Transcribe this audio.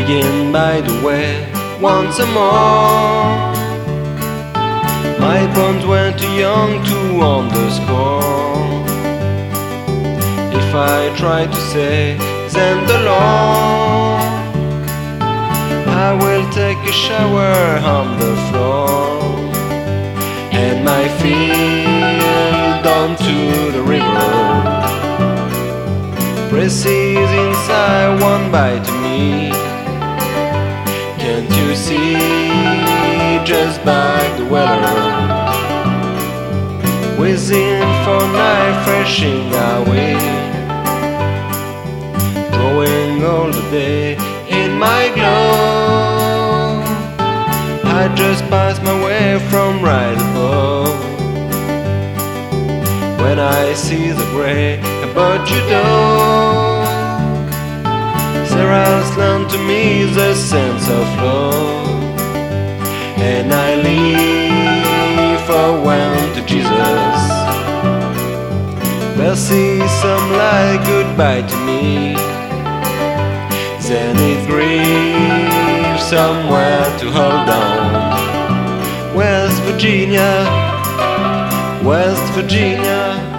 begin by the way once more. My bones were too young to underscore. If I try to say then the law, I will take a shower on the floor and my feet down to the river. Presses inside one to me. See just by the weather? Within for night freshing away. Drawing all the day in my glow. I just pass my way from right above. When I see the gray about you though, Sarah's to me the sense of love, and I leave for when to Jesus. Mercy, some lie goodbye to me. Then it grieves somewhere to hold on. West Virginia, West Virginia.